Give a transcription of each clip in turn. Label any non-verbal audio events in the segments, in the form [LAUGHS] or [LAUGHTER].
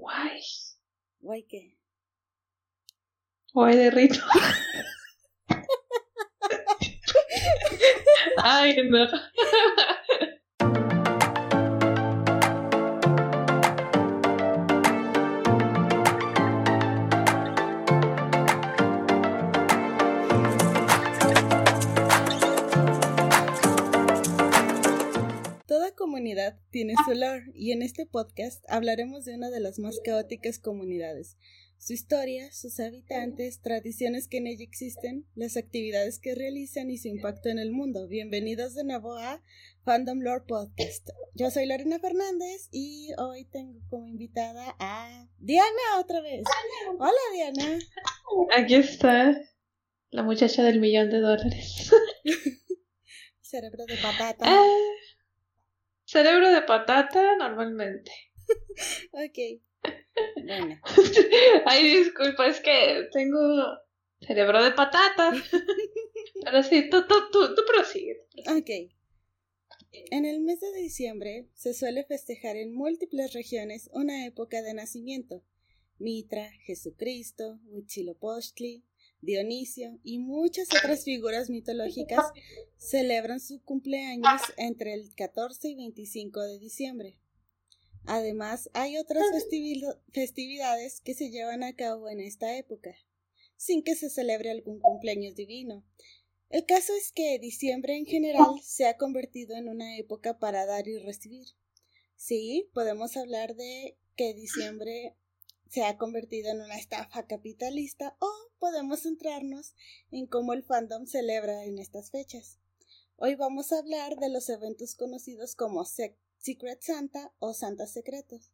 Guay. ¿Guay qué? Guay de rito. [LAUGHS] Ay, no. Comunidad tiene su lore y en este podcast hablaremos de una de las más caóticas comunidades, su historia, sus habitantes, tradiciones que en ella existen, las actividades que realizan y su impacto en el mundo. Bienvenidos de nuevo a Fandom Lore Podcast. Yo soy Lorena Fernández y hoy tengo como invitada a Diana otra vez. Hola Diana. Aquí está la muchacha del millón de dólares. [LAUGHS] Cerebro de patata. Ah, cerebro de patata normalmente. [LAUGHS] Ok. Bueno. [LAUGHS] Ay, disculpa, es que tengo cerebro de patata. [LAUGHS] Pero sí, tú, tú, tú, tú prosigue. tú prosigue. Ok. En el mes de diciembre se suele festejar en múltiples regiones una época de nacimiento. Mitra, Jesucristo, Huitzilopochtli, Dionisio y muchas otras figuras mitológicas celebran su cumpleaños entre el 14 y 25 de diciembre. Además, hay otras festivi- festividades que se llevan a cabo en esta época, sin que se celebre algún cumpleaños divino. El caso es que diciembre en general se ha convertido en una época para dar y recibir. Sí, podemos hablar de que diciembre se ha convertido en una estafa capitalista o podemos centrarnos en cómo el fandom celebra en estas fechas. Hoy vamos a hablar de los eventos conocidos como Se- Secret Santa o Santa Secretos.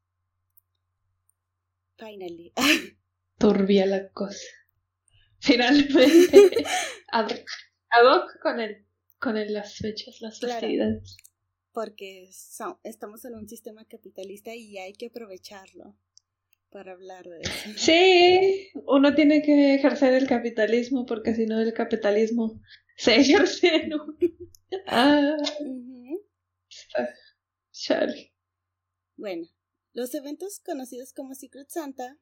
Finally. [LAUGHS] Turbia la cosa. Finalmente. ad, ad hoc con el, con el, las fechas, las Claro. festividades. Porque estamos en un sistema capitalista y hay que aprovecharlo para hablar de eso. [LAUGHS] Sí, uno tiene que ejercer el capitalismo porque si no el capitalismo se ejerce en uno. Ah, chale. Bueno, los eventos conocidos como Secret Santa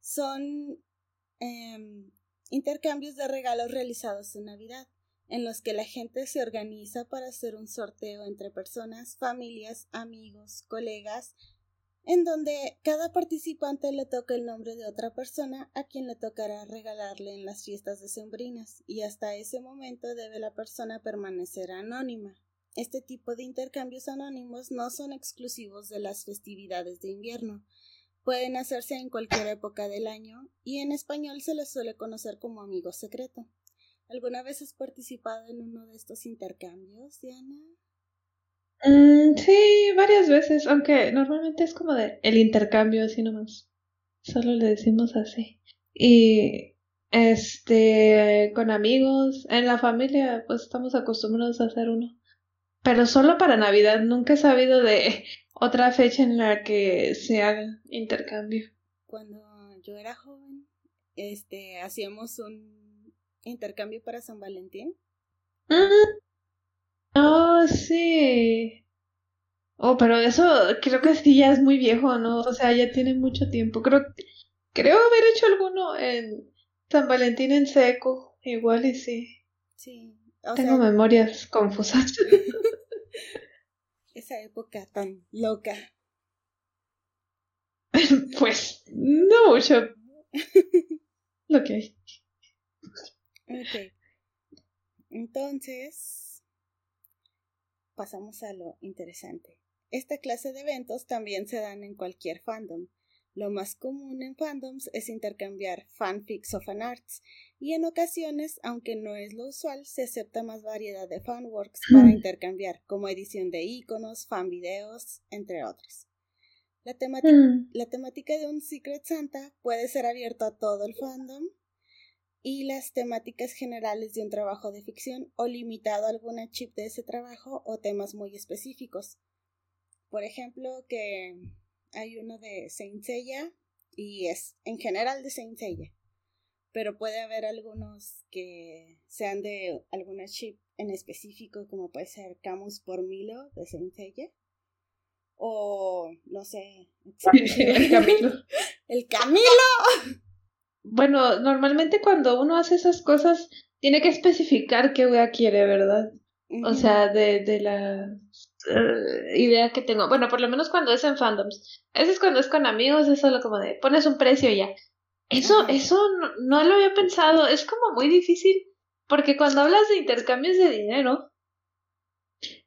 son em, intercambios de regalos realizados en Navidad, en los que la gente se organiza para hacer un sorteo entre personas, familias, amigos, colegas, en donde cada participante le toca el nombre de otra persona a quien le tocará regalarle en las fiestas decembrinas, y hasta ese momento debe la persona permanecer anónima. Este tipo de intercambios anónimos no son exclusivos de las festividades de invierno. Pueden hacerse en cualquier época del año y en español se les suele conocer como amigo secreto. ¿Alguna vez has participado en uno de estos intercambios, Diana? Mm, sí, varias veces, aunque normalmente es como de el intercambio así nomás. Solo le decimos así. Y este, con amigos, en la familia, pues estamos acostumbrados a hacer uno. Pero solo para Navidad, nunca he sabido de otra fecha en la que se haga intercambio. Cuando yo era joven, este, hacíamos un intercambio para San Valentín. Mm. Oh, sí. Oh, pero eso creo que sí ya es muy viejo, ¿no? O sea, ya tiene mucho tiempo. Creo, creo haber hecho alguno en San Valentín en seco. Igual y sí. Sí, o Tengo sea, memorias confusas. [LAUGHS] esa época tan loca. [LAUGHS] Pues, no mucho. [LAUGHS] Lo que hay. Ok. Entonces, pasamos a lo interesante. Esta clase de eventos también se dan en cualquier fandom. Lo más común en fandoms es intercambiar fanfics o fanarts, y en ocasiones, aunque no es lo usual, se acepta más variedad de fanworks para intercambiar, como edición de iconos, fanvideos, entre otros. La Mm. la temática de un Secret Santa puede ser abierto a todo el fandom y las temáticas generales de un trabajo de ficción o limitado a alguna chip de ese trabajo o temas muy específicos. Por ejemplo, que hay uno de Saint Seiya y es en general de Saint Seiya, pero puede haber algunos que sean de alguna chip en específico, como puede ser Camus por Milo de Saint Seiya O, no sé. [LAUGHS] el Camilo. El Camilo. Bueno, normalmente cuando uno hace esas cosas, tiene que especificar qué wea quiere, ¿verdad? O sea, de, de la eh, idea que tengo. Bueno, por lo menos cuando es en fandoms. A veces cuando es con amigos es solo como de pones un precio y ya. Eso, eso no, no, lo había pensado. Es como muy difícil. Porque cuando hablas de intercambios de dinero,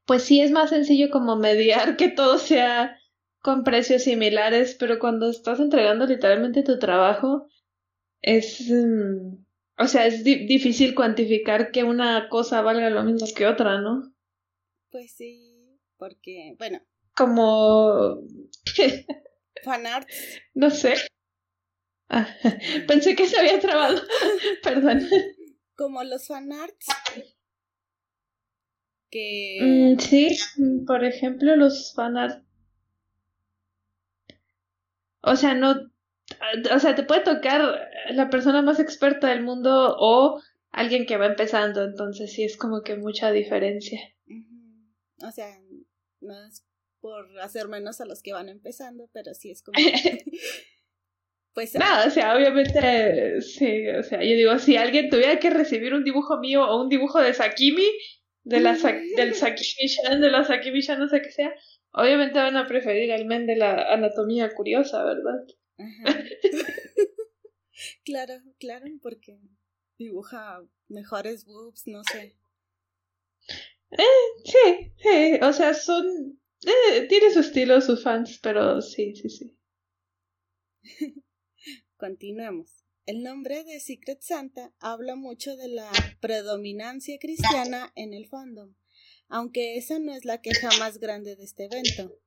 pues sí es más sencillo como mediar que todo sea con precios similares, pero cuando estás entregando literalmente tu trabajo, es... Mm, o sea, es difícil cuantificar que una cosa valga lo mismo que otra, ¿no? Pues sí, porque, bueno. Como... [LAUGHS] Fanarts. No sé. Ah, [LAUGHS] pensé que se había trabado. [LAUGHS] Perdón. Como los fanarts. Que... Mm, sí, por ejemplo, los fanarts. O sea, no o sea, te puede tocar la persona más experta del mundo o alguien que va empezando, entonces sí es como que mucha diferencia. O sea, no es por hacer menos a los que van empezando, pero sí es como... [LAUGHS] pues... No, o sea, obviamente, sí, o sea, yo digo, si alguien tuviera que recibir un dibujo mío o un dibujo de Sakimi, de la del Sakimi-chan, de la Sakimi-chan, no sé qué sea, obviamente van a preferir al men de la anatomía curiosa, ¿verdad? [LAUGHS] claro, claro, porque dibuja mejores boobs, no sé. Eh, sí, sí, o sea, son... Eh, tiene su estilo, sus fans, pero sí, sí, sí. [LAUGHS] Continuemos. El nombre de Secret Santa habla mucho de la predominancia cristiana en el fandom, aunque esa no es la queja más grande de este evento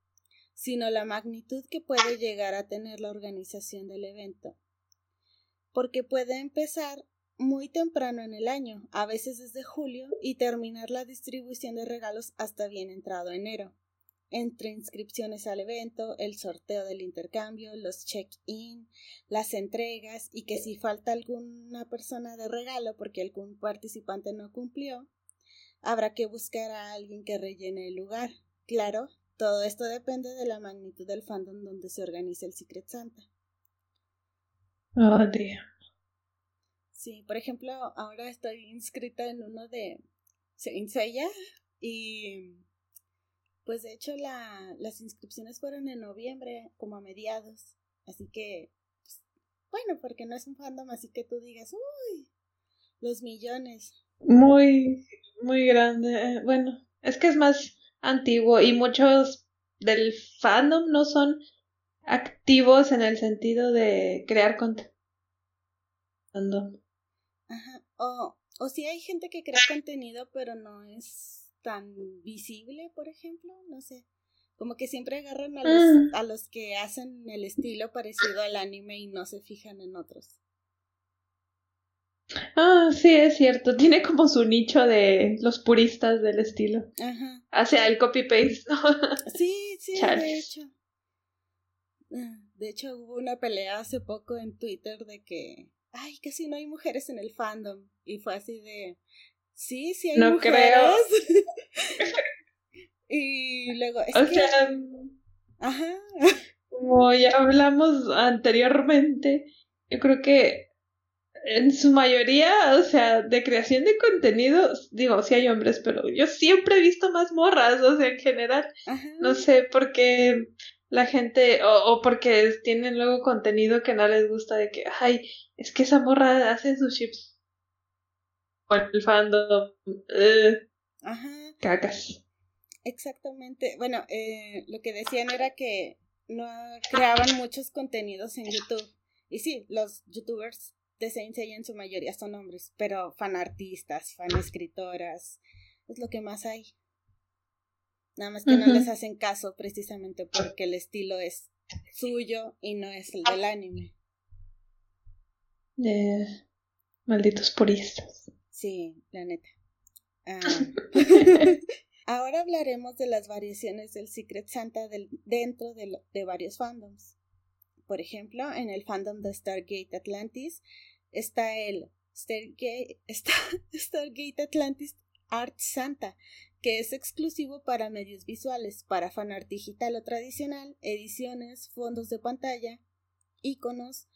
sino la magnitud que puede llegar a tener la organización del evento. Porque puede empezar muy temprano en el año, a veces desde julio, y terminar la distribución de regalos hasta bien entrado enero. Entre inscripciones al evento, el sorteo del intercambio, los check-in, las entregas y que si falta alguna persona de regalo porque algún participante no cumplió, habrá que buscar a alguien que rellene el lugar. Claro, todo esto depende de la magnitud del fandom donde se organiza el Secret Santa. Oh, Dios. Sí, por ejemplo, ahora estoy inscrita en uno de Seiya y pues de hecho la, las inscripciones fueron en noviembre, como a mediados. Así que, pues, bueno, porque no es un fandom así que tú digas, uy, los millones. Muy, muy grande. Bueno, es que es más antiguo y muchos del fandom no son activos en el sentido de crear contenido. Ajá. O, o si hay gente que crea contenido pero no es tan visible, por ejemplo, no sé. Como que siempre agarran a los, mm. a los que hacen el estilo parecido al anime y no se fijan en otros. Ah, sí, es cierto. [LAUGHS] Tiene como su nicho de los puristas del estilo. Ajá. Hacia el copy-paste, [LAUGHS] Sí, sí, de hecho. Ah, de hecho, hubo una pelea hace poco en Twitter de que, ay, casi no hay mujeres en el fandom. Y fue así de, sí, sí hay no Creo. [LAUGHS] y luego, es o sea, ajá. Como ya hablamos anteriormente, yo creo que en su mayoría, o sea, de creación de contenido, digo, sí hay hombres, pero yo siempre he visto más morras, o sea, en general. No sé, porque la gente, o, o, porque tienen luego contenido que no les gusta de que, ay, es que esa morra hace sus chips. O el fandom. Uh, Ajá. Cacas. Exactamente. Bueno, eh, lo que decían era que no creaban muchos contenidos en YouTube. Y sí, los youtubers de Saint Seiya en su mayoría son hombres, pero fan artistas, fan escritoras, es lo que más hay. Nada más que no les hacen caso precisamente porque el estilo es suyo y no es el del anime. malditos puristas. Sí, la neta. Ah. [LAUGHS] [LAUGHS] Ahora hablaremos de las variaciones del Secret Santa dentro de, de varios fandoms. Por ejemplo, en el fandom de Stargate Atlantis está el [LAUGHS] Stargate, Atlantis Art Santa, que es exclusivo para medios visuales, para fanart digital o tradicional, ediciones, fondos de pantalla, iconos,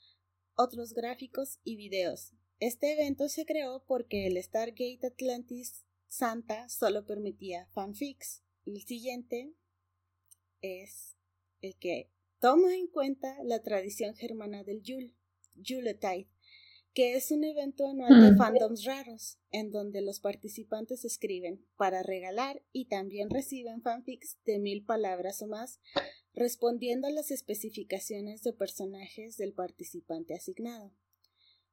otros gráficos y videos. Este evento se creó porque el Stargate Atlantis Santa solo permitía fanfics. El siguiente es el que toma en cuenta la tradición germana del Yule, Yuletide, que es un evento anual de fandoms raros, en donde los participantes escriben para regalar y también reciben fanfics de mil palabras o más, respondiendo a las especificaciones de personajes del participante asignado.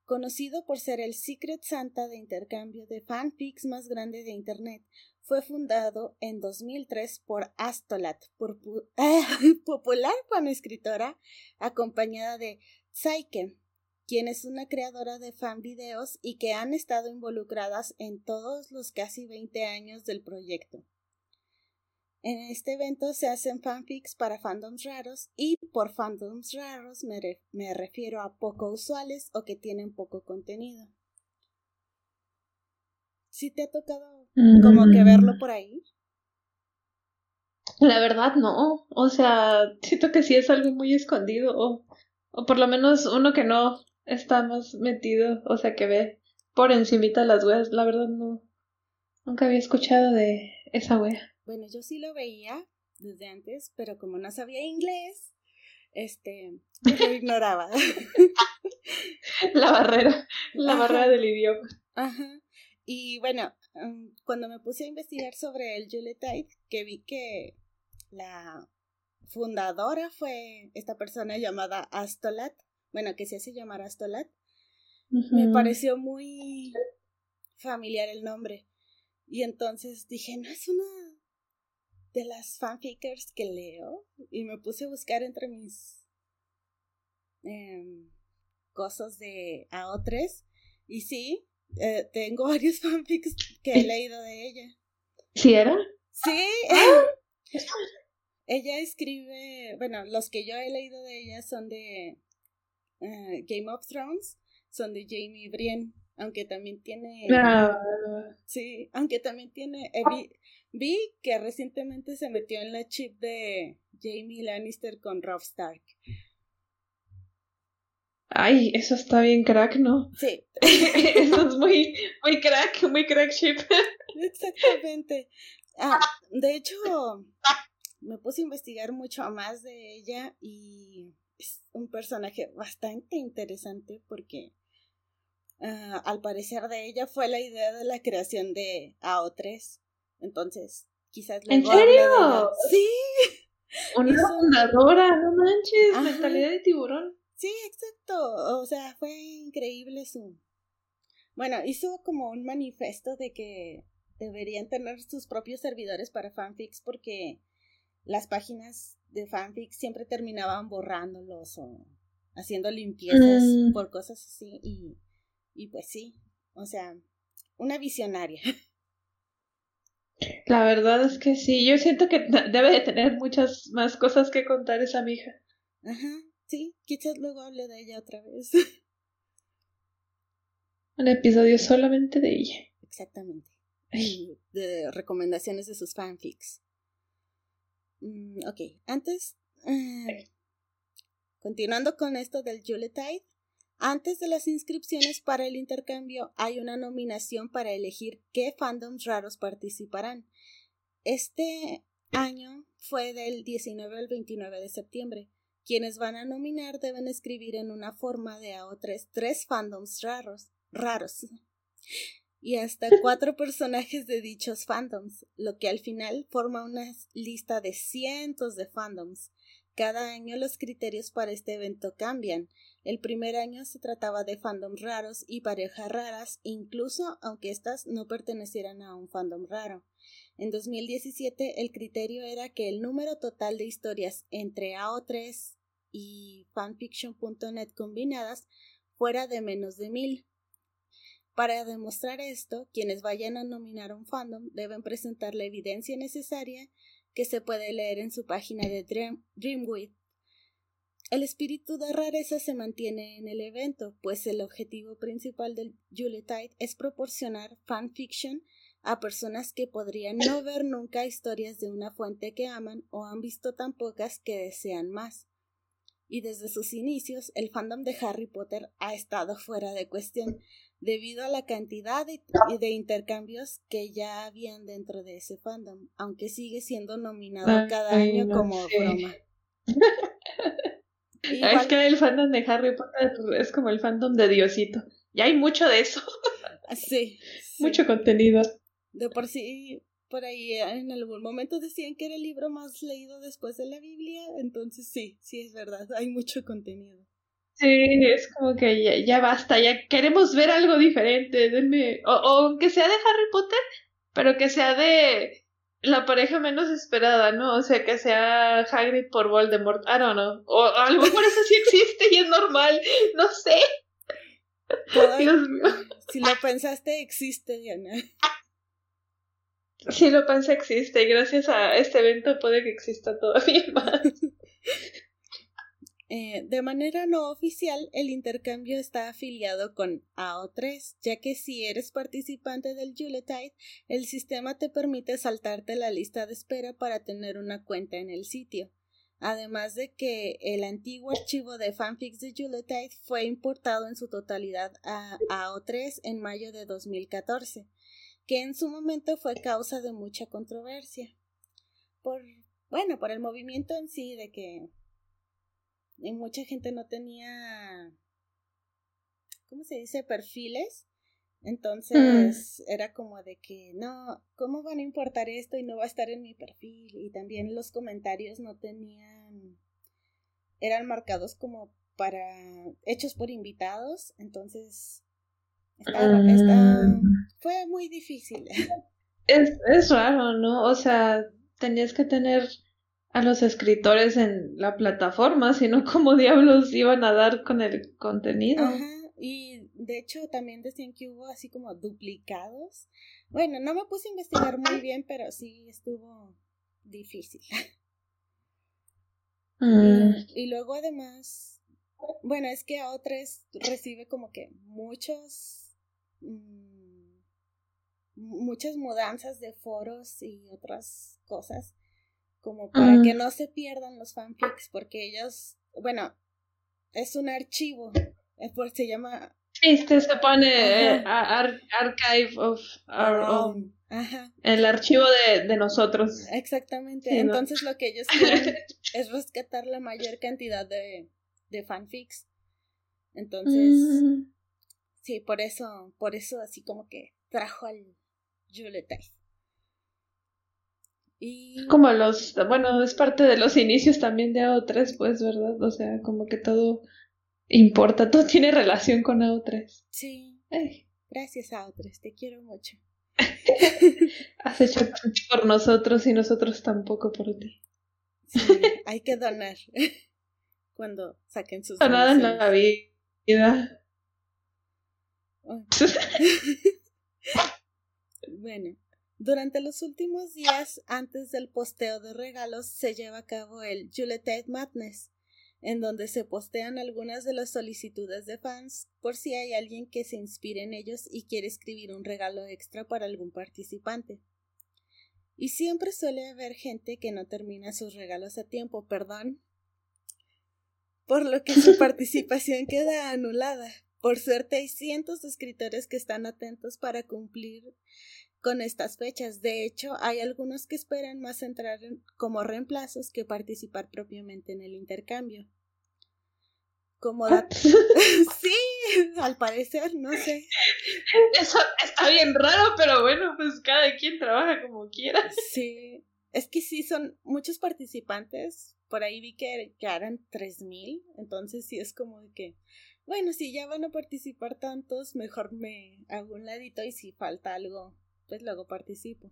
Conocido por ser el Secret Santa de intercambio de fanfics más grande de Internet, fue fundado en 2003 por Astolat, por, [LAUGHS] popular escritora, acompañada de Psyche, quien es una creadora de fan videos y que han estado involucradas en todos los casi 20 años del proyecto. En este evento se hacen fanfics para fandoms raros y por fandoms raros me, refiero a poco usuales o que tienen poco contenido. ¿Sí te ha tocado como que verlo mm. por ahí? La verdad no, o sea, siento que sí es algo muy escondido o, o por lo menos uno que no está más metido, o sea, que ve por encimita las weas, la verdad no, nunca había escuchado de esa wea. Bueno, yo sí lo veía desde antes, pero como no sabía inglés, este, lo [LAUGHS] ignoraba. la barrera, la barrera del idioma. Ajá. Y bueno, mm, cuando me puse a investigar sobre el Yuletide, que vi que la fundadora fue esta persona llamada Astolat, bueno, que se hace llamar Astolat, me pareció muy familiar el nombre. Y entonces dije, no es una de las fanfickers que leo y me puse a buscar entre mis em, cosas de AO3 y sí, eh, tengo [LAUGHS] varios fanfics que he leído de ella. ¿Sí era? Sí. [LAUGHS] ella escribe, bueno, los que yo he leído de ella son de eh, Game of Thrones, son de Jamie Brienne, aunque también tiene... Ah. Sí, aunque también tiene... Vi que recientemente se metió en la chip de Jamie Lannister con Rob Stark. Ay, eso está bien crack, ¿no? Sí. [LAUGHS] eso es muy, muy crack, muy crack chip. Exactamente. Ah, de hecho, me puse a investigar mucho más de ella y es un personaje bastante interesante porque ah, al parecer de ella fue la idea de la creación de AO3. Entonces, quizás ¿En serio? Sí. [LAUGHS] Una fundadora, no manches, mentalidad de tiburón. Sí, exacto. O sea, fue increíble su. Bueno, hizo como un manifesto de que deberían tener sus propios servidores para fanfics porque las páginas de fanfics siempre terminaban borrándolos o haciendo limpiezas mm. por cosas así y, y pues sí, o sea, una visionaria. [LAUGHS] La verdad es que sí, yo siento que [LAUGHS] debe de tener muchas más cosas que contar esa mija. Ajá, sí, quizás luego hable de ella otra vez. [LAUGHS] Un episodio solamente de ella. Exactamente. De recomendaciones de sus fanfics. Mm, ok, antes, [SIGHS] continuando con esto del Yuletide, antes de las inscripciones para el intercambio hay una nominación para elegir qué fandoms raros participarán. Este año fue del 19 al 29 de septiembre. Quienes van a nominar deben escribir en una forma de AO3 tres fandoms raros, raros y hasta [LAUGHS] cuatro personajes de dichos fandoms, lo que al final forma una lista de cientos de fandoms. Cada año los criterios para este evento cambian. El primer año se trataba de fandoms raros y parejas raras, incluso aunque éstas no pertenecieran a un fandom raro. En 2017 el criterio era que el número total de historias entre AO3 y fanfiction.net combinadas fuera de menos de mil. Para demostrar esto, quienes vayan a nominar un fandom deben presentar la evidencia necesaria que se puede leer en su página de Dream, El espíritu de rareza se mantiene en el evento, pues el objetivo principal del Yuletide es proporcionar fanfiction a personas que podrían no ver nunca historias de una fuente que aman o han visto tan pocas que desean más. Y desde sus inicios, el fandom de Harry Potter ha estado fuera de cuestión, debido a la cantidad de, de intercambios que ya habían dentro de ese fandom, aunque sigue siendo nominado cada año como broma. [LAUGHS] Es que el fandom de Harry Potter es como el fandom de Diosito. Y hay mucho de eso. [LAUGHS] Sí. Mucho contenido. De por sí, por ahí en algún momento decían que era el libro más leído después de la Biblia. Entonces sí, sí es verdad. Hay mucho contenido. Sí, es como que ya, basta, ya queremos ver algo diferente. Denme, o, o aunque sea de Harry Potter, pero que sea de la pareja menos esperada, ¿no? O sea, que sea Hagrid por Voldemort, I don't know. O a lo mejor eso sí existe y es normal, no sé. Dios mío. Si lo pensaste, existe, Diana. Si lo pensé, existe y gracias a este evento puede que exista todavía más. [LAUGHS] Eh, de manera no oficial, el intercambio está afiliado con AO3, ya que si eres participante del Yuletide, el sistema te permite saltarte la lista de espera para tener una cuenta en el sitio. Además de que el antiguo archivo de fanfics de Yuletide fue importado en su totalidad a AO3 en mayo de 2014, que en su momento fue causa de mucha controversia. Por, bueno, por el movimiento en sí de que y mucha gente no tenía, ¿cómo se dice? Perfiles. Entonces era como de que, no, ¿cómo van a importar esto y no va a estar en mi perfil? Y también los comentarios no tenían, eran marcados como para, hechos por invitados. Entonces, mm. fue muy difícil. [LAUGHS] Es, es raro, ¿no? O sea, tenías que tener a los escritores en la plataforma, sino cómo diablos iban a dar con el contenido. Ajá, y de hecho también decían que hubo así como duplicados. Bueno, no me puse a investigar muy bien, pero sí estuvo difícil. [LAUGHS] Mm. Y, luego además, bueno, es que a otras recibe como que muchos... Mm, muchas mudanzas de foros y otras cosas como para que no se pierdan los fanfics, porque ellos, bueno, es un archivo, se llama... Este se pone eh, Archive of Our Own. Ajá. El archivo de, de nosotros. Exactamente. Entonces lo que ellos [LAUGHS] quieren es rescatar la mayor cantidad de, de fanfics. Entonces, mm. sí, por eso, por eso así como que trajo al Juliet como los, bueno, es parte de los inicios también de AO3, pues, ¿verdad? O sea, como que todo importa, [LAUGHS] todo tiene relación con AO3. Sí. Gracias AO3, te quiero mucho. [LAUGHS] Has hecho mucho por nosotros y nosotros tampoco por ti. Sí, hay que donar [LAUGHS] cuando saquen sus Nada en la vida. bueno, durante los últimos días antes del posteo de regalos se lleva a cabo el Juletide Madness, en donde se postean algunas de las solicitudes de fans por si hay alguien que se inspire en ellos y quiere escribir un regalo extra para algún participante. Y siempre suele haber gente que no termina sus regalos a tiempo, perdón, por lo que su [LAUGHS] participación queda anulada. Por suerte hay cientos de escritores que están atentos para cumplir con estas fechas. De hecho, hay algunos que esperan más entrar como reemplazos que participar propiamente en el intercambio. Como [LAUGHS] sí, al parecer, no sé. Eso está bien raro, pero bueno, pues cada quien trabaja como quiera. Sí, es que sí son muchos participantes. Por ahí vi que, que eran 3000, entonces sí es como que, bueno, si ya van a participar tantos, mejor me hago un ladito y si falta algo, pues luego participo.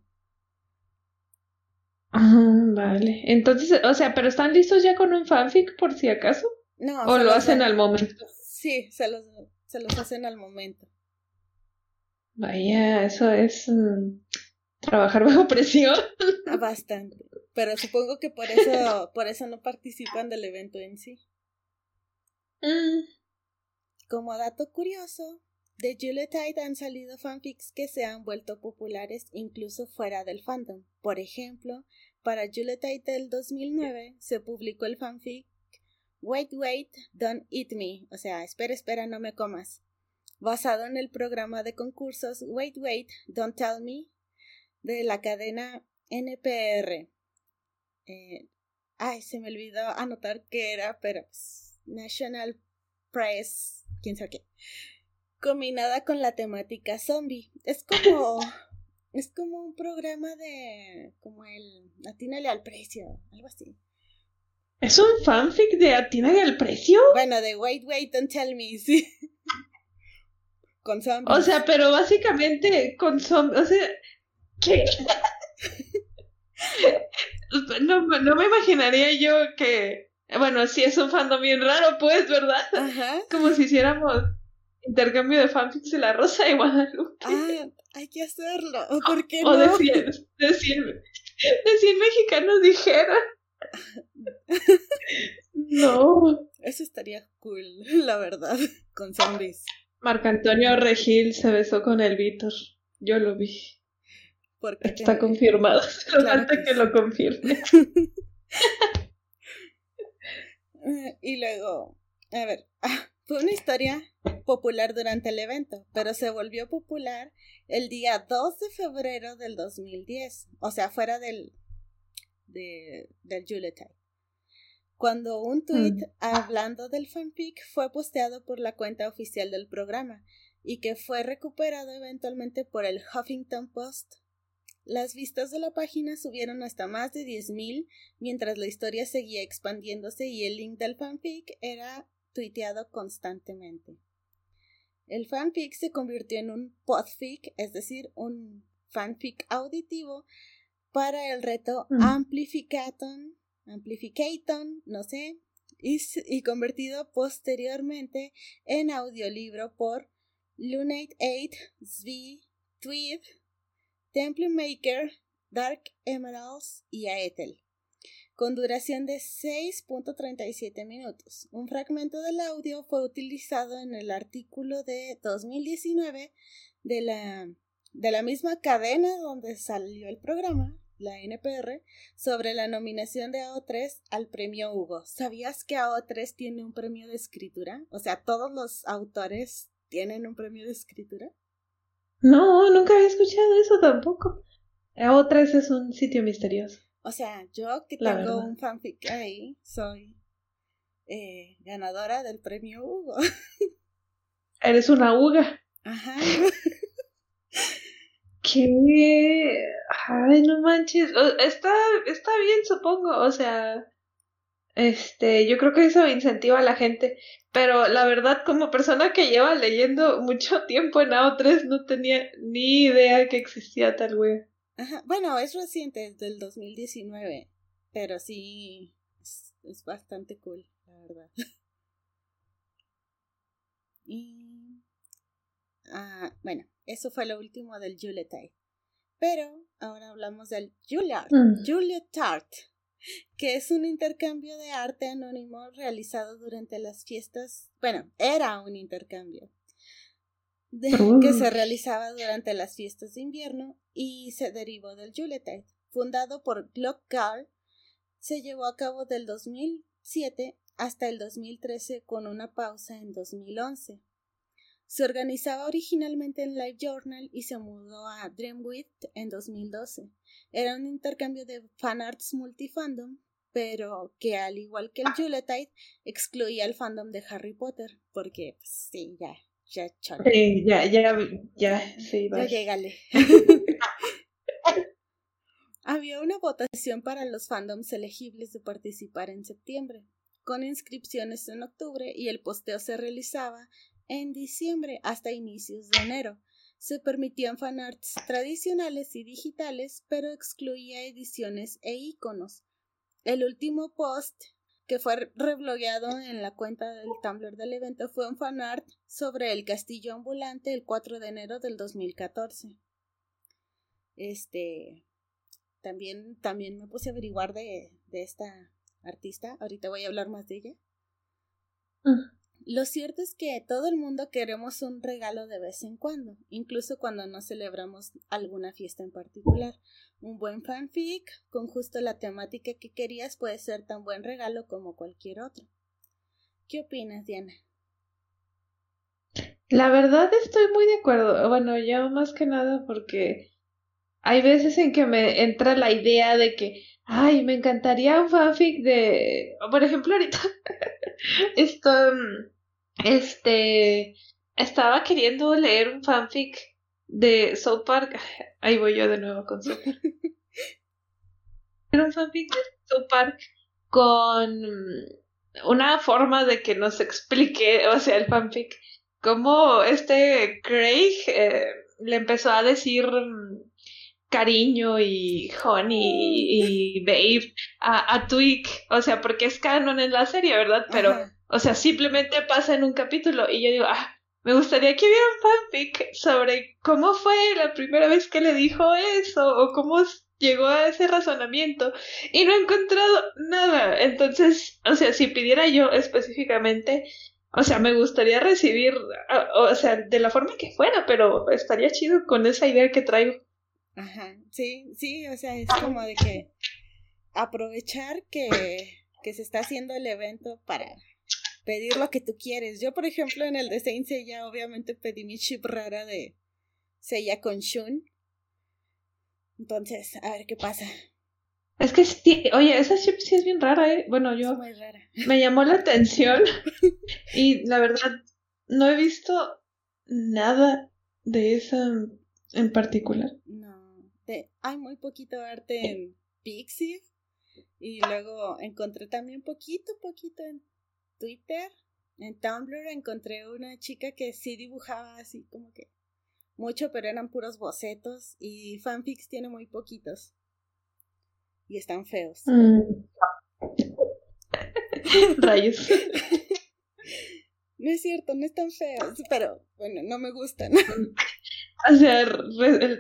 Ah, vale. Entonces, o sea, ¿pero están listos ya con un fanfic por si acaso? No. ¿O lo hacen al momento? Sí, se los, se los hacen al momento. Vaya, eso es mm, trabajar [LAUGHS] bajo presión. Ah, bastante. Pero supongo que por eso, [LAUGHS] por eso no participan del evento en sí. Mm. Como dato curioso, De Julietide han salido fanfics que se han vuelto populares incluso fuera del fandom. Por ejemplo, para Julietide del 2009 se publicó el fanfic Wait, Wait, Don't Eat Me, o sea, espera, espera, no me comas, basado en el programa de concursos Wait, Wait, Don't Tell Me de la cadena NPR. Eh, ay, se me olvidó anotar qué era, pero pues, National Press, quién sabe qué. Combinada con la temática zombie. Es como. [LAUGHS] es como un programa de. como el. Atínale al precio, algo así. ¿Es un fanfic de Atínale al precio? Bueno, de Wait, Wait, Don't Tell Me, [LAUGHS] sí. con zombies. O sea, pero básicamente con zombies. O sea. ¿Qué? [LAUGHS] no, no me imaginaría yo que. Bueno, sí es un fandom bien raro, pues, ¿verdad? Ajá. Como si hiciéramos intercambio de fanfics de la Rosa de Guadalupe. Ah, hay que hacerlo. [LAUGHS] ¿Por qué o no? de 100, de 100, de 100 mexicanos dijera. no. Eso estaría cool, [LAUGHS] la verdad, con zombies. Marco Antonio Regil se besó con el Víctor. Yo lo vi. Porque Está te- confirmado. Solo [LAUGHS] Claro falta que que lo confirme. Y luego, a ver, ah, fue una historia popular durante el evento, pero se volvió popular el día 2 de febrero del 2010, o sea, fuera del, de, del. Cuando un tweet Mm. hablando del fanfic fue posteado por la cuenta oficial del programa y que fue recuperado eventualmente por el Huffington Post. Las vistas de la página subieron hasta más de 10.000 mientras la historia seguía expandiéndose y el link del fanfic era tuiteado constantemente. El fanfic se convirtió en un podfic, es decir, un fanfic auditivo para el reto Mm. Amplificaton, Amplificaton, no sé, y, convertido posteriormente en audiolibro por Lunate 8, Zvi, Tweed, Temple Maker, Dark Emeralds y Aethel, con duración de 6.37 minutos. Un fragmento del audio fue utilizado en el artículo de 2019 de la, de la misma cadena donde salió el programa, la NPR, sobre la nominación de AO3 al premio Hugo. ¿Sabías que AO3 tiene un premio de escritura? O sea, todos los autores tienen un premio de escritura. No, nunca había escuchado eso tampoco. O3 es un sitio misterioso. O sea, yo que La tengo verdad. un fanfic ahí, soy eh, ganadora del premio Hugo. [LAUGHS] Eres una uga. Ajá. [LAUGHS] ¿Qué? Ay, no manches. Está, está bien, supongo. O sea, este, yo creo que eso incentiva a la gente. Pero la verdad, como persona que lleva leyendo mucho tiempo en AO3, no tenía ni idea que existía tal wea. Ajá. Bueno, es reciente, es del 2019, pero sí es, es bastante cool, la verdad. [LAUGHS] Y ah, bueno, eso fue lo último del Julietide. Pero ahora hablamos del Juilliard. Mm. Que es un intercambio de arte anónimo realizado durante las fiestas. Bueno, era un intercambio de- que se realizaba durante las fiestas de invierno y se derivó del Julietide. Fundado por Glock Carl, se llevó a cabo del 2007 hasta el 2013 con una pausa en 2011. Se organizaba originalmente en Live Journal y se mudó a Dreamwidth en 2012. Era un intercambio de fanarts multifandom, pero que al igual que el Julietide excluía el fandom de Harry Potter, porque pues, sí, ya, ya ya, ya, ya, sí, Ya bye. llégale. [LAUGHS] Había una votación para los fandoms elegibles de participar en septiembre, con inscripciones en octubre y el posteo se realizaba en diciembre hasta inicios de enero. Se permitían fanarts tradicionales y digitales, pero excluía ediciones e iconos. El último post que fue reblogueado en la cuenta del Tumblr del evento fue un fanart sobre el castillo ambulante el 4 de enero del 2014. Este también, también me puse a averiguar de, de esta artista. Ahorita voy a hablar más de ella. Lo cierto es que todo el mundo queremos un regalo de vez en cuando, incluso cuando no celebramos alguna fiesta en particular. Un buen fanfic con justo la temática que querías puede ser tan buen regalo como cualquier otro. ¿Qué opinas, Diana? La verdad estoy muy de acuerdo. Bueno, yo más que nada porque hay veces en que me entra la idea de que, ay, me encantaría un fanfic de, por ejemplo, ahorita [LAUGHS] esto, este, estaba queriendo leer un fanfic de South Park. [LAUGHS] Ahí voy yo de nuevo con South Park. Era un fanfic de South Park con una forma de que nos explique, [LAUGHS] o sea, el fanfic, cómo este Craig eh, le empezó a decir cariño y honey y babe a, a Twig, o sea, porque es canon en la serie, ¿verdad? Pero, o sea, simplemente pasa en un capítulo y yo digo, ah, me gustaría que hubiera un fanfic sobre cómo fue la primera vez que le dijo eso o cómo llegó a ese razonamiento y no he encontrado nada. Entonces, o sea, si pidiera yo específicamente, o sea, me gustaría recibir, o sea, de la forma que fuera, pero estaría chido con esa idea que traigo. Ajá, sí, sí, o sea, es como de que aprovechar que, que se está haciendo el evento para pedir lo que tú quieres. Yo, por ejemplo, en el de Saint Seiya, obviamente pedí mi chip rara de Seiya con Shun. Entonces, a ver qué pasa. Es que sí, oye, esa chip sí es bien rara, ¿eh? Bueno, yo. muy rara. Me llamó la atención. [LAUGHS] y la verdad, no he visto nada de esa en particular. No hay muy poquito arte en Pixie. Y luego encontré también poquito, poquito en Twitter. En Tumblr encontré una chica que sí dibujaba así como que mucho, pero eran puros bocetos. Y fanfics tiene muy poquitos. Y están feos. [LAUGHS] Mm. Rayos. No es cierto, no están feos, pero bueno, no me gustan. [LAUGHS] O sea,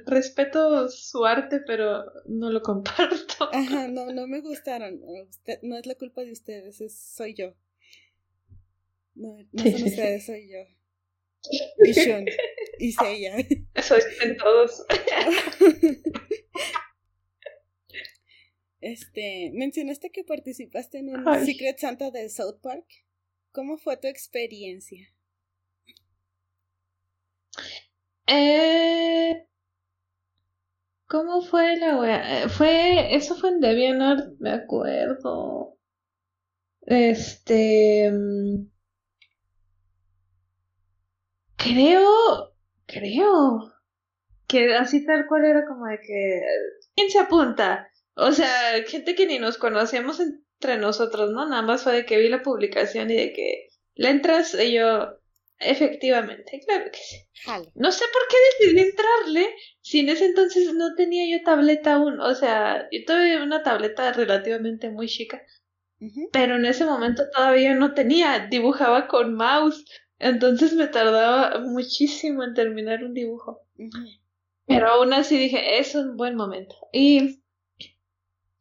respeto su arte, pero no lo comparto. Ajá, no, no me gustaron. no es la culpa de ustedes, es, soy yo. No, [LAUGHS] no son ustedes, soy yo. Y Shun. Y Seiya. Soy en todos. [LAUGHS] Este, mencionaste que participaste en un Secret Santa de South Park. ¿Cómo fue tu experiencia? Eh, ¿Cómo fue la wea? Eh, fue, eso fue en DeviantArt, me acuerdo. Este, mm, creo, creo que así tal cual era como de que, ¿quién se apunta? O sea, gente que ni nos conocíamos entre nosotros, ¿no? Nada más fue de que vi la publicación y de que le entras y yo, Efectivamente, claro que sí. No sé por qué decidí entrarle si en ese entonces no tenía yo tableta aún. O sea, yo tuve una tableta relativamente muy chica. Pero en ese momento todavía no tenía, dibujaba con mouse. Entonces me tardaba muchísimo en terminar un dibujo. Pero aún así dije, es un buen momento. Y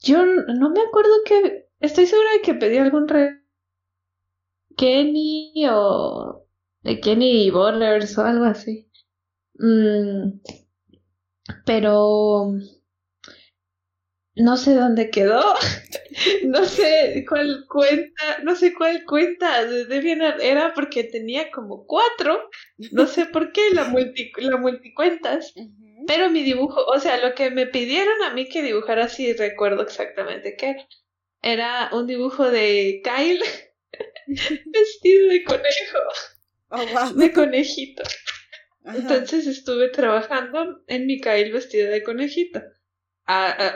yo no me acuerdo que... Estoy segura de que pedí algún re... Kenny o de Kenny Bowlers o algo así. Mm, pero no sé dónde quedó. [LAUGHS] no sé cuál cuenta, no sé cuál cuenta de Debian era porque tenía como cuatro. No sé por qué la multi, la multicuentas. [LAUGHS] Pero mi dibujo, o sea, lo que me pidieron a mí que dibujara, sí recuerdo exactamente qué era. un dibujo de Kyle [LAUGHS] vestido de conejo. Oh, de conejito. Entonces estuve trabajando en Mikael vestido de conejito.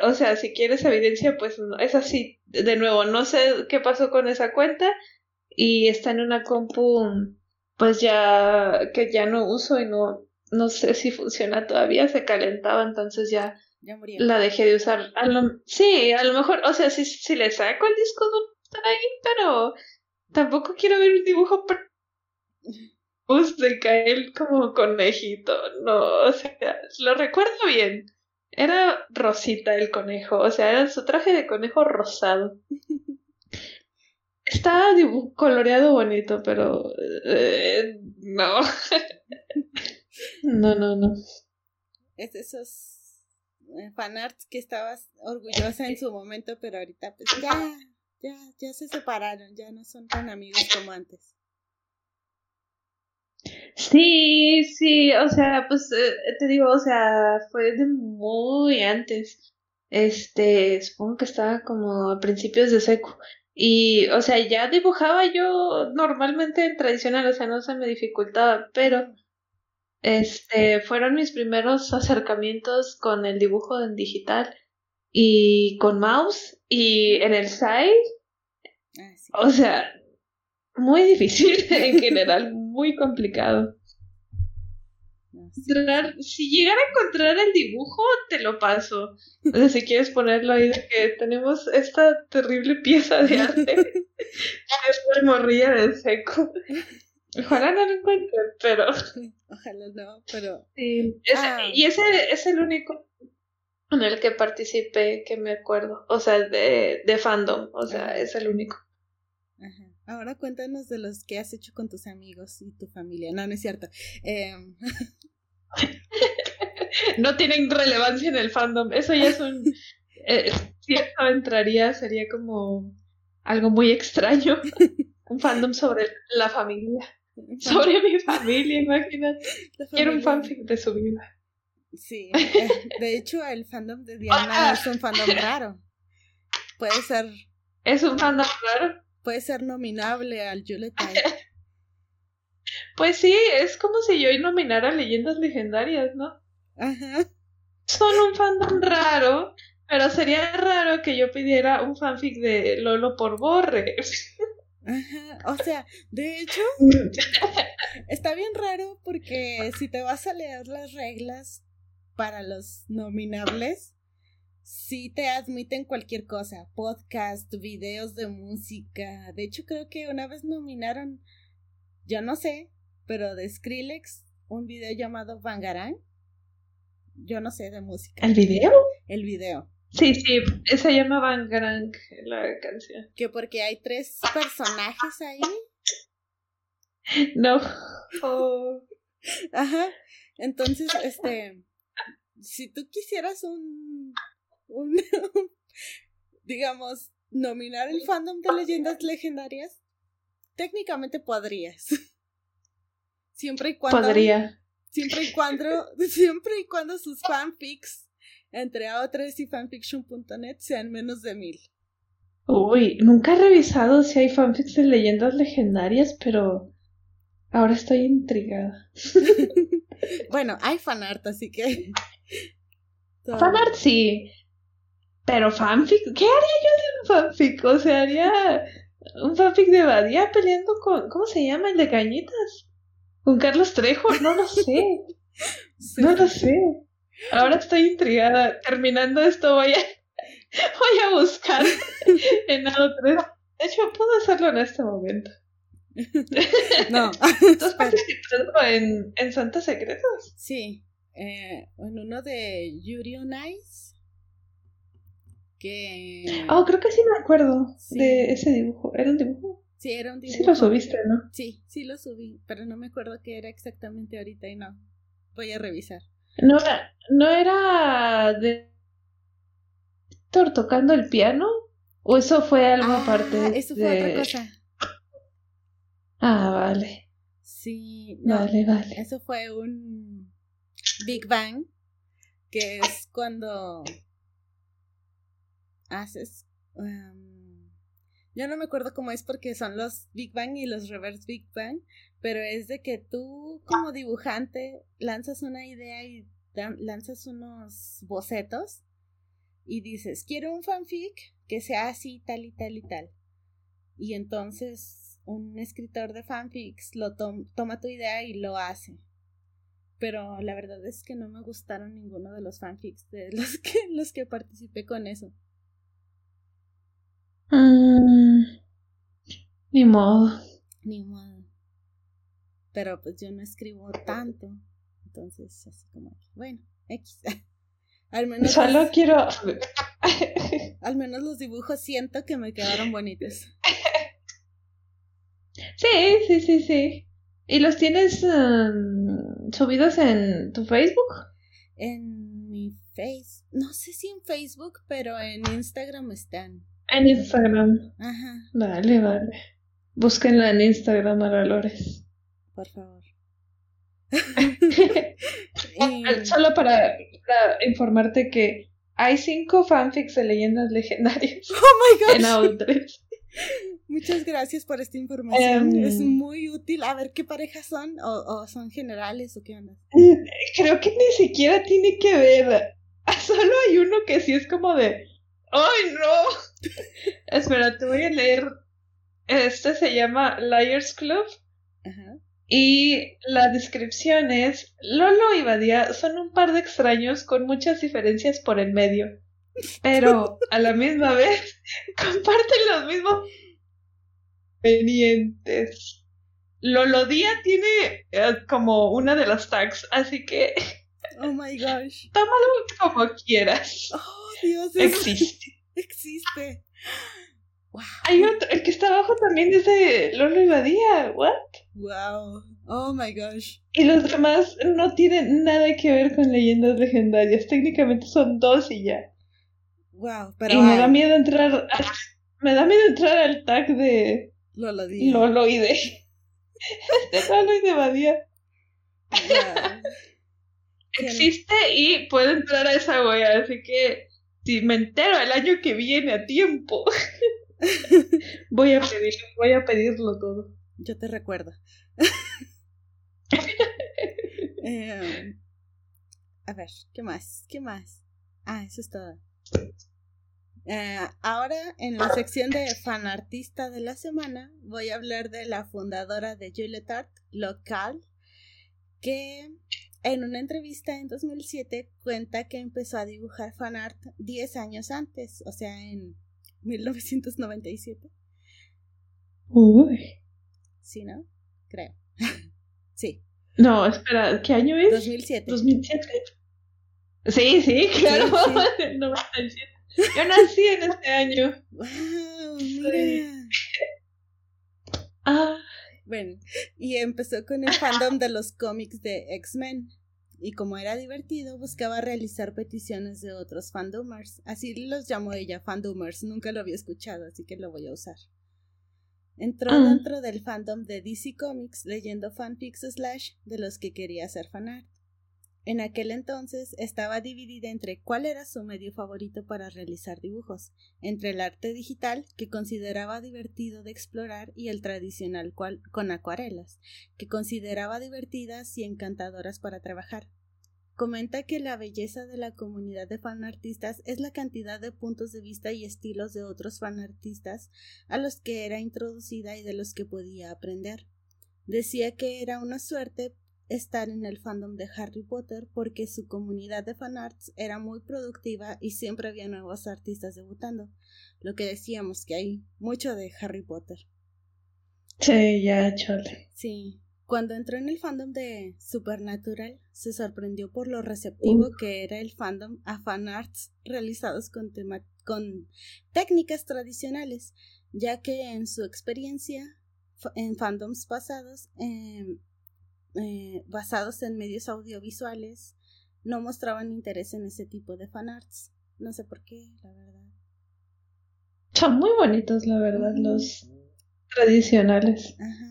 O sea, si quieres evidencia, pues es así. De nuevo, no sé qué pasó con esa cuenta y está en una compu, pues ya que ya no uso y no, no sé si funciona todavía. Se calentaba, entonces ya, la dejé de usar. sí, a lo mejor, o sea, si, si le saco el disco no ahí, pero tampoco quiero ver un dibujo de caer como conejito, no, o sea, lo recuerdo bien. Era Rosita el conejo, o sea, era su traje de conejo rosado. Está coloreado bonito, pero eh, no. [LAUGHS] no, no, no. Es esos eh, fanarts que estabas orgullosa en su momento, pero ahorita pues ya, ya, ya se separaron, ya no son tan amigos como antes. Sí, sí, o sea, pues eh, te digo, o sea, fue de muy antes. Este, supongo que estaba como a principios de seco. Y, o sea, ya dibujaba yo normalmente en tradicional, o sea, no se me dificultaba, pero este, fueron mis primeros acercamientos con el dibujo en digital y con mouse y en el side. Ah, o sea, muy difícil [LAUGHS] en general, muy complicado. si llegara a encontrar el dibujo, te lo paso. O sea, si quieres ponerlo ahí de que tenemos esta terrible pieza de arte. [LAUGHS] es morrilla de seco. Ojalá no lo encuentre, pero. Ojalá no, pero. Sí. Ah. Y ese es el único en el que participé que me acuerdo. O sea, de, de fandom. O sea, es el único. Ajá. Ahora cuéntanos de los que has hecho con tus amigos y tu familia. No, no es cierto. Em, [LAUGHS] no tienen relevancia en el fandom. Eso ya es un. [LAUGHS] Eh, si eso entraría, sería como algo muy extraño. [LAUGHS] un fandom sobre la familia. Sobre mi familia, imagínate. Quiero un fanfic de su vida. Sí, eh, de hecho el fandom de Diana es un fandom raro. Puede ser. ¿Es un fandom raro? Puede ser nominable al Yuletide. [LAUGHS] Pues sí, es como si yo nominara leyendas legendarias, ¿no? Ajá. Son un fandom raro, pero sería raro que yo pidiera un fanfic de Lolo por Borre. Ajá, o sea, de hecho, [LAUGHS] está bien raro porque si te vas a leer las reglas para los nominables, sí te admiten cualquier cosa, podcast, videos de música. De hecho, creo que una vez nominaron, yo no sé, pero de Skrillex, un video llamado Bangarang. Yo no sé de música. ¿El video? El video. Sí, sí, se llama Bangarang la canción. Que porque hay tres personajes ahí. No. Ajá. Entonces, este, si tú quisieras un un, [LAUGHS] digamos, nominar el fandom de leyendas legendarias, técnicamente podrías. [LAUGHS] Siempre y cuando. Podría. Siempre y cuando, [LAUGHS] siempre y cuando sus fanfics entre A3 y fanfiction.net sean menos de mil. Uy, nunca he revisado si hay fanfics de leyendas legendarias, pero ahora estoy intrigada. bueno, hay fanart, así que. Fanart sí, pero fanfic, ¿qué haría yo de un fanfic? O sea, haría un fanfic de Badía peleando con, ¿cómo se llama? El de Cañitas. Con Carlos Trejo, no lo sé. [LAUGHS] No lo sé. Ahora estoy intrigada. Terminando esto voy a, [LAUGHS] voy a buscar [LAUGHS] en algo 3. De hecho, puedo hacerlo en este momento. No. ¿Estás participando en, en Santos Secretos? Sí. Eh, en uno de Yuri on Ice que... Oh, creo que sí me acuerdo de ese dibujo. ¿Era un dibujo? Sí, era un dibujo. Sí lo subiste, ¿no? Sí, sí lo subí, pero no me acuerdo qué era exactamente ahorita y no. Voy a revisar. No, no era de Héctor tocando el piano o eso fue algo ah, aparte. Eso fue otra cosa. Ah, vale. Sí, vale, vale. Eso fue un Big Bang, que es cuando haces... Um, yo no me acuerdo cómo es porque son los Big Bang y los Reverse Big Bang, pero es de que tú como dibujante lanzas una idea y lanzas unos bocetos y dices, quiero un fanfic que sea así, tal y tal y tal. Y entonces un escritor de fanfics lo toma tu idea y lo hace. Pero la verdad es que no me gustaron ninguno de los fanfics de [LAUGHS] los que, los que participé con eso. Mm, ni modo. Ni modo. Pero pues yo no escribo tanto. Entonces, así como bueno, X. [LAUGHS] al menos. Solo quiero. [LAUGHS] [LAUGHS] al menos los dibujos siento que me quedaron bonitos. Sí, sí, sí, sí. ¿Y los tienes um, subidos en tu Facebook? En mi Face. No sé si en Facebook, pero en Instagram están. En Instagram. Ajá. Vale, vale. Búsquenla en Instagram a Lores. Por favor. [LAUGHS] Solo para, informarte que hay cinco fanfics de leyendas legendarias. [LAUGHS] Oh my En AO3. Muchas gracias por esta información. Em, es muy útil. A ver qué parejas son, o, o, son generales, o qué onda. Creo que ni siquiera tiene que ver. [LAUGHS] Solo hay uno que sí es como de. ¡Ay, no! [LAUGHS] Espera, te voy a leer. Este se llama Liars Club. Ajá. Y la descripción es, Lolo y Badia son un par de extraños con muchas diferencias por el medio, pero a la misma vez [LAUGHS] comparten los mismos pendientes. Lolo Día tiene eh, como una de las tags, así que... Oh my gosh. [LAUGHS] Tómalo como quieras. Oh, Existe. [LAUGHS] Existe. Hay otro, el que está abajo también dice Lolo y Badía. ¿What? Wow. Oh my gosh. Y los demás no tienen nada que ver con leyendas legendarias. Técnicamente son dos y ya. Wow, pero. Y me da miedo entrar. me da miedo entrar al tag de. Lolo, Lolo y de. de Lolo y de Badía. [LAUGHS] Existe y puedo entrar a esa wea, así que si me entero el año que viene a tiempo. [LAUGHS] voy a pedirlo, voy a pedirlo todo. Yo te recuerdo. [LAUGHS] Em, a ver, ¿qué más? ¿Qué más? Ah, eso es todo. Eh, ahora, en la sección de fanartista de la semana, voy a hablar de la fundadora de Juliet Art, Local, que en una entrevista en 2007 cuenta que empezó a dibujar fanart 10 años antes, o sea, en 1997. Uy. Sí, ¿no? Creo. [LAUGHS] sí. No, espera, ¿qué año es? 2007. 2007. Sí, sí, claro. Sí, [LAUGHS] sí. Yo nací en este año. ¡Wow! Mira. Ah. Bueno, y empezó con el fandom de los cómics de X-Men. Y como era divertido, buscaba realizar peticiones de otros fandomers. Así los llamó ella, fandomers. Nunca lo había escuchado, así que lo voy a usar. Entró Ah. dentro del fandom de DC Comics leyendo fanfics slash de los que quería hacer fanart. En aquel entonces estaba dividida entre cuál era su medio favorito para realizar dibujos, entre el arte digital, que consideraba divertido de explorar, y el tradicional con acuarelas, que consideraba divertidas y encantadoras para trabajar. Comenta que la belleza de la comunidad de fanartistas es la cantidad de puntos de vista y estilos de otros fanartistas a los que era introducida y de los que podía aprender. Decía que era una suerte estar en el fandom de Harry Potter porque su comunidad de fanarts era muy productiva y siempre había nuevos artistas debutando. Lo que decíamos que hay mucho de Harry Potter. Sí, ya, chale. Sí. Cuando entró en el fandom de Supernatural, se sorprendió por lo receptivo que era el fandom a fanarts realizados con, tema con técnicas tradicionales, ya que en su experiencia en fandoms pasados, eh, eh, basados en medios audiovisuales, no mostraban interés en ese tipo de fanarts. No sé por qué, la verdad. Son muy bonitos, la verdad, los tradicionales. Ajá.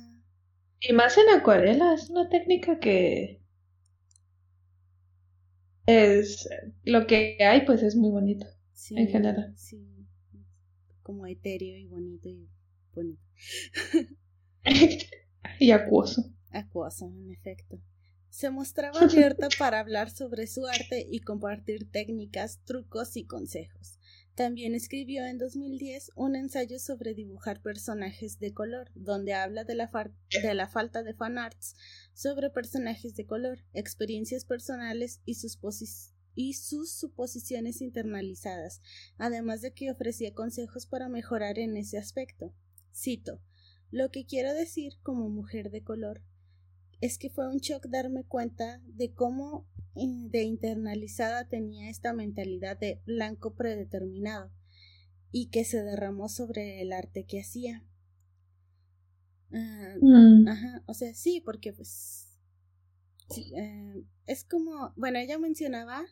Y más en acuarela, es una técnica que es lo que hay, pues es muy bonito Sí, en general. Sí, como etéreo y bonito y bonito. [LAUGHS] y acuoso. Acuoso, en efecto. Se mostraba abierta para hablar sobre su arte y compartir técnicas, trucos y consejos. También escribió en 2010 un ensayo sobre dibujar personajes de color, donde habla de la, de la falta de fanarts sobre personajes de color, experiencias personales y sus, y sus suposiciones internalizadas, además de que ofrecía consejos para mejorar en ese aspecto. Cito, lo que quiero decir como mujer de color es que fue un shock darme cuenta de cómo de internalizada tenía esta mentalidad de blanco predeterminado y que se derramó sobre el arte que hacía. Ah, mm. Ajá, o sea, sí, porque pues eh, es como, bueno, ella mencionaba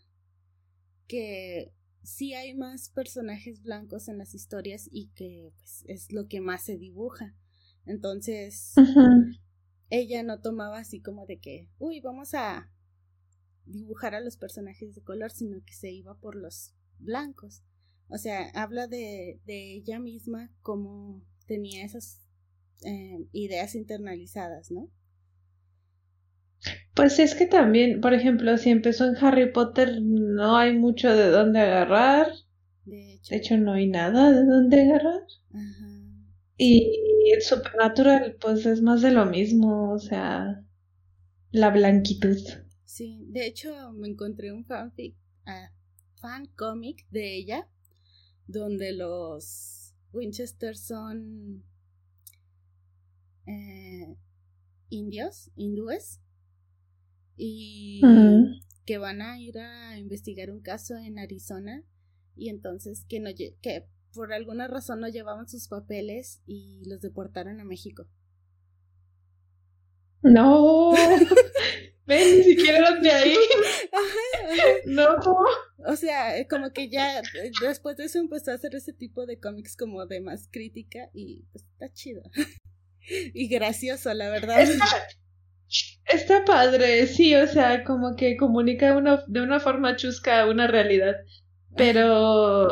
que sí hay más personajes blancos en las historias y que pues, es lo que más se dibuja. Entonces, ella no tomaba así como de que, uy, vamos a dibujar a los personajes de color, sino que se iba por los blancos. O sea, habla de, de ella misma como tenía esas eh, ideas internalizadas, ¿no? Pues es que también, por ejemplo, si empezó en Harry Potter, no hay mucho de dónde agarrar. De hecho, no hay nada de dónde agarrar. Y el Supernatural, pues es más de lo mismo, o sea, la blanquitud. Sí, de hecho me encontré un fanfic, uh, fan comic de ella, donde los Winchester son eh, indios, hindúes, y que van a ir a investigar un caso en Arizona y entonces que no que por alguna razón no llevaban sus papeles y los deportaron a México. No. [LAUGHS] Ven, ni siquiera eran de ahí. [LAUGHS] No. O sea, como que ya después de eso empezó a hacer ese tipo de cómics como de más crítica y pues está chido. [LAUGHS] y gracioso, la verdad. Está padre, sí, o sea, como que comunica una, de una forma chusca una realidad. Pero,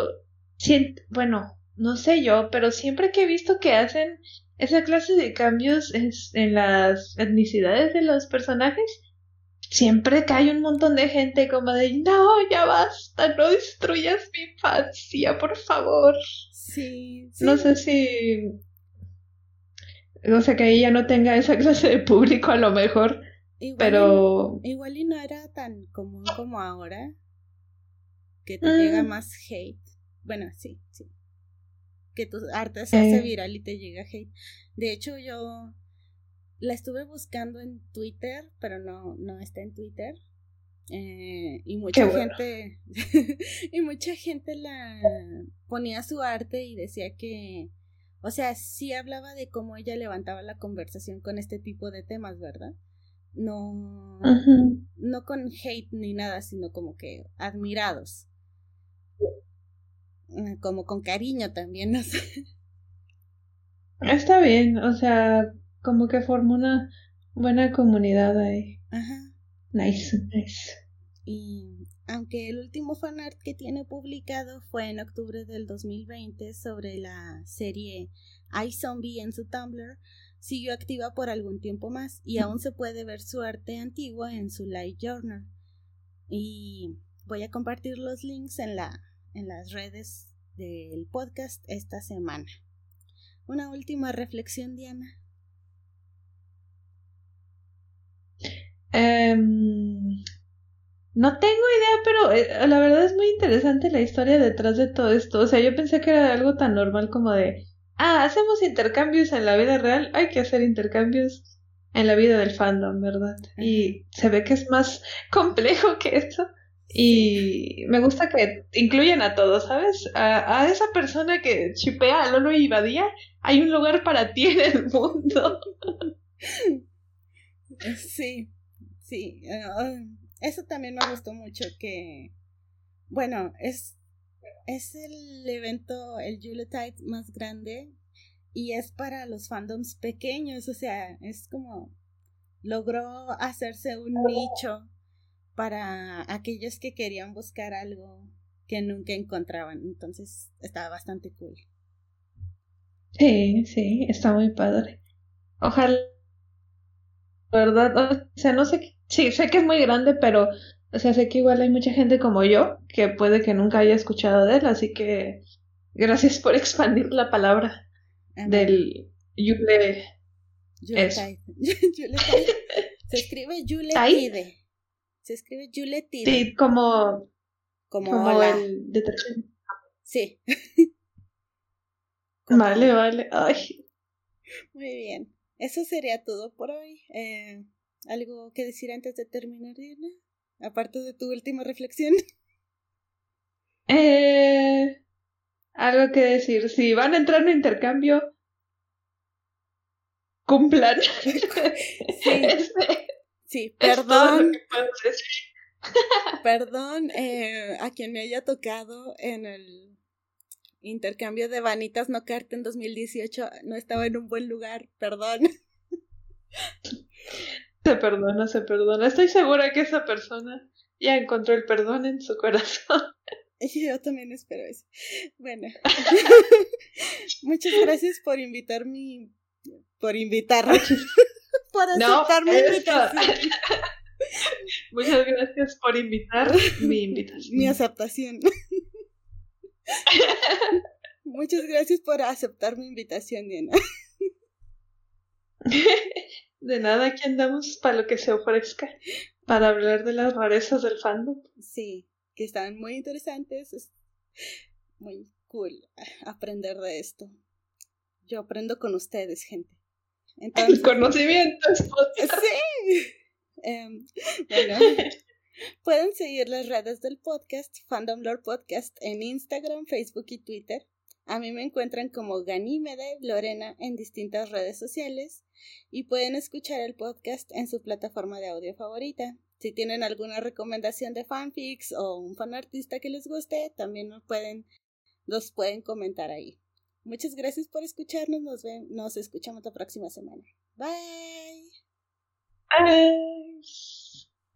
bueno, no sé yo, pero siempre que he visto que hacen esa clase de cambios en las etnicidades de los personajes, siempre cae un montón de gente como de, no, ya basta, no destruyas mi infancia, por favor. Sí, sí. No sé si o sea, que ella no tenga esa [LAUGHS] clase de público a lo mejor. pero. igual y no era tan común como ahora. Que te llega mm. más hate. Bueno, sí, sí. Que tu arte se hace eh. viral y te llega hate. De hecho, yo la estuve buscando en Twitter, pero no, no está en Twitter. Eh, y mucha gente [LAUGHS] y mucha gente la ponía su arte y decía que o sea, sí hablaba de cómo ella levantaba la conversación con este tipo de temas, ¿verdad? No, no con hate ni nada, sino como que admirados. Eh, como con cariño también, no sé. Está bien, o sea, como que formó una buena comunidad ahí. Ajá. Nice, nice. Y aunque el último fanart que tiene publicado fue en octubre del 2020 sobre la serie iZombie en su Tumblr, siguió activa por algún tiempo más y aún se puede ver su arte antigua en su Live Journal. Y voy a compartir los links en, la, en las redes del podcast esta semana. Una última reflexión, Diana. Um, no tengo idea, pero eh, la verdad es muy interesante la historia detrás de todo esto. O sea, yo pensé que era algo tan normal como de, ah, hacemos intercambios en la vida real, hay que hacer intercambios en la vida del fandom, ¿verdad? Y se ve que es más complejo que esto. Y me gusta que incluyan a todos, ¿sabes? A, a esa persona que chipea a Lolo y Badía, hay un lugar para ti en el mundo. Sí, sí. Eso también me gustó mucho que, bueno, es, es el evento, el Yuletide más grande y es para los fandoms pequeños, o sea, es como logró hacerse un nicho para aquellos que querían buscar algo que nunca encontraban, entonces estaba bastante cool. Sí, sí, está muy padre. Ojalá, ¿verdad? O sea, no sé Sí, sé que es muy grande, pero, o sea, sé que igual hay mucha gente como yo que puede que nunca haya escuchado de él, así que gracias por expandir la palabra del Yule. Yule [LAUGHS] Se escribe Yuletide. Se escribe Yuletide. Sí, como, como, el detergente. Sí. [LAUGHS] vale, vale. Ay. Muy bien. Eso sería todo por hoy. Eh, ¿Algo que decir antes de terminar, Diana? Aparte de tu última reflexión. [LAUGHS] Eh, algo que decir. Si van a entrar en intercambio, cumplan. [LAUGHS] Sí, sí perdón. [LAUGHS] Perdón eh, a quien me haya tocado en el intercambio de vanitas no carta en 2018. No estaba en un buen lugar, perdón. [LAUGHS] Se perdona, se perdona. Estoy segura que esa persona ya encontró el perdón en su corazón. [LAUGHS] Yo también espero eso. Bueno, muchas gracias por invitarme, por invitarme, por aceptar mi invitación. [LAUGHS] Muchas gracias por invitar mi invitación. Mi aceptación. [LAUGHS] Muchas gracias por aceptar mi invitación, Diana. [LAUGHS] De nada, aquí andamos para lo que se ofrezca, para hablar de las rarezas del fandom. Sí, que están muy interesantes. Es muy cool aprender de esto. Yo aprendo con ustedes, gente. Entonces, conocimiento. Sí. Em, bueno, [LAUGHS] pueden seguir las redes del podcast, Fandom Lore Podcast, en Instagram, Facebook y Twitter. A mí me encuentran como Ganímede Lorena en distintas redes sociales y pueden escuchar el podcast en su plataforma de audio favorita. Si tienen alguna recomendación de fanfics o un fanartista que les guste, también nos pueden, los pueden comentar ahí. Muchas gracias por escucharnos. Nos, ven, nos escuchamos la próxima semana. Bye. Bye.